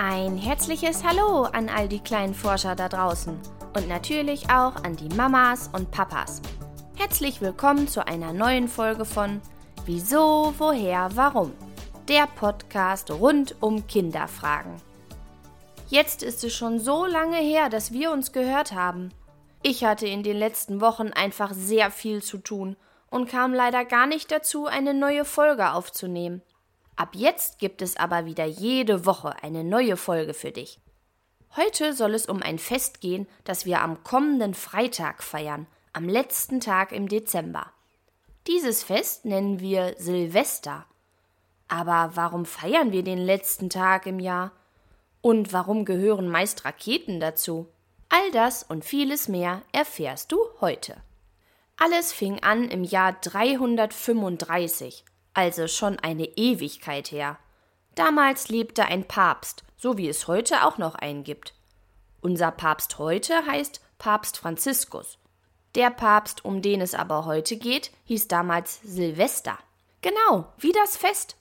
Ein herzliches Hallo an all die kleinen Forscher da draußen und natürlich auch an die Mamas und Papas. Herzlich willkommen zu einer neuen Folge von Wieso, woher, warum? Der Podcast rund um Kinderfragen. Jetzt ist es schon so lange her, dass wir uns gehört haben. Ich hatte in den letzten Wochen einfach sehr viel zu tun und kam leider gar nicht dazu, eine neue Folge aufzunehmen. Ab jetzt gibt es aber wieder jede Woche eine neue Folge für dich. Heute soll es um ein Fest gehen, das wir am kommenden Freitag feiern, am letzten Tag im Dezember. Dieses Fest nennen wir Silvester. Aber warum feiern wir den letzten Tag im Jahr? Und warum gehören meist Raketen dazu? All das und vieles mehr erfährst du heute. Alles fing an im Jahr 335, also schon eine Ewigkeit her. Damals lebte ein Papst, so wie es heute auch noch einen gibt. Unser Papst heute heißt Papst Franziskus. Der Papst, um den es aber heute geht, hieß damals Silvester. Genau, wie das Fest.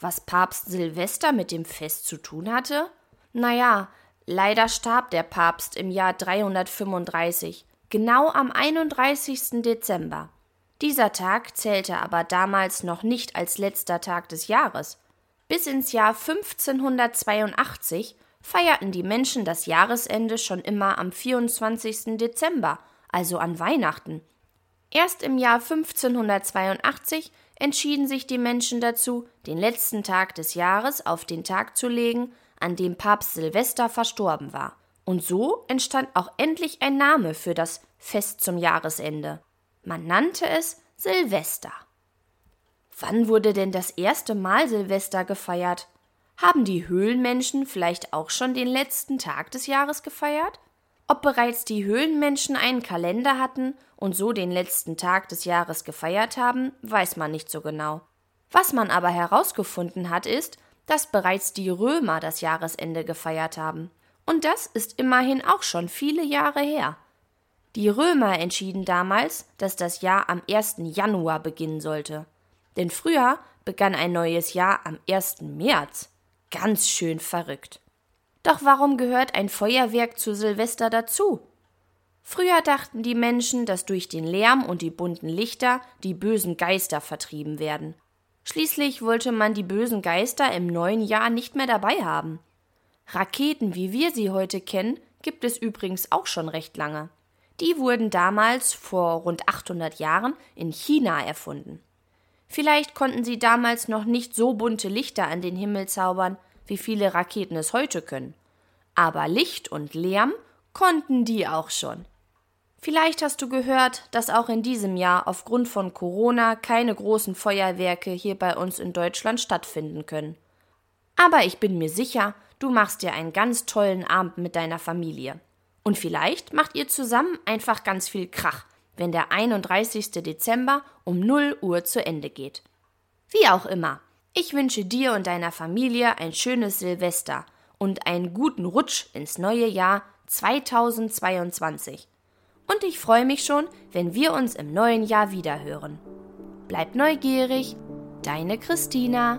Was Papst Silvester mit dem Fest zu tun hatte? Naja, leider starb der Papst im Jahr 335 genau am 31. Dezember. Dieser Tag zählte aber damals noch nicht als letzter Tag des Jahres. Bis ins Jahr 1582 feierten die Menschen das Jahresende schon immer am 24. Dezember, also an Weihnachten. Erst im Jahr 1582 entschieden sich die Menschen dazu, den letzten Tag des Jahres auf den Tag zu legen, an dem Papst Silvester verstorben war. Und so entstand auch endlich ein Name für das Fest zum Jahresende. Man nannte es Silvester. Wann wurde denn das erste Mal Silvester gefeiert? Haben die Höhlenmenschen vielleicht auch schon den letzten Tag des Jahres gefeiert? Ob bereits die Höhlenmenschen einen Kalender hatten und so den letzten Tag des Jahres gefeiert haben, weiß man nicht so genau. Was man aber herausgefunden hat, ist, dass bereits die Römer das Jahresende gefeiert haben. Und das ist immerhin auch schon viele Jahre her. Die Römer entschieden damals, dass das Jahr am 1. Januar beginnen sollte. Denn früher begann ein neues Jahr am 1. März. Ganz schön verrückt. Doch warum gehört ein Feuerwerk zu Silvester dazu? Früher dachten die Menschen, dass durch den Lärm und die bunten Lichter die bösen Geister vertrieben werden. Schließlich wollte man die bösen Geister im neuen Jahr nicht mehr dabei haben. Raketen, wie wir sie heute kennen, gibt es übrigens auch schon recht lange. Die wurden damals vor rund 800 Jahren in China erfunden. Vielleicht konnten sie damals noch nicht so bunte Lichter an den Himmel zaubern, wie viele Raketen es heute können. Aber Licht und Lärm konnten die auch schon. Vielleicht hast du gehört, dass auch in diesem Jahr aufgrund von Corona keine großen Feuerwerke hier bei uns in Deutschland stattfinden können. Aber ich bin mir sicher, du machst dir einen ganz tollen Abend mit deiner Familie. Und vielleicht macht ihr zusammen einfach ganz viel Krach, wenn der 31. Dezember um 0 Uhr zu Ende geht. Wie auch immer, ich wünsche dir und deiner Familie ein schönes Silvester und einen guten Rutsch ins neue Jahr 2022. Und ich freue mich schon, wenn wir uns im neuen Jahr wiederhören. Bleib neugierig, deine Christina.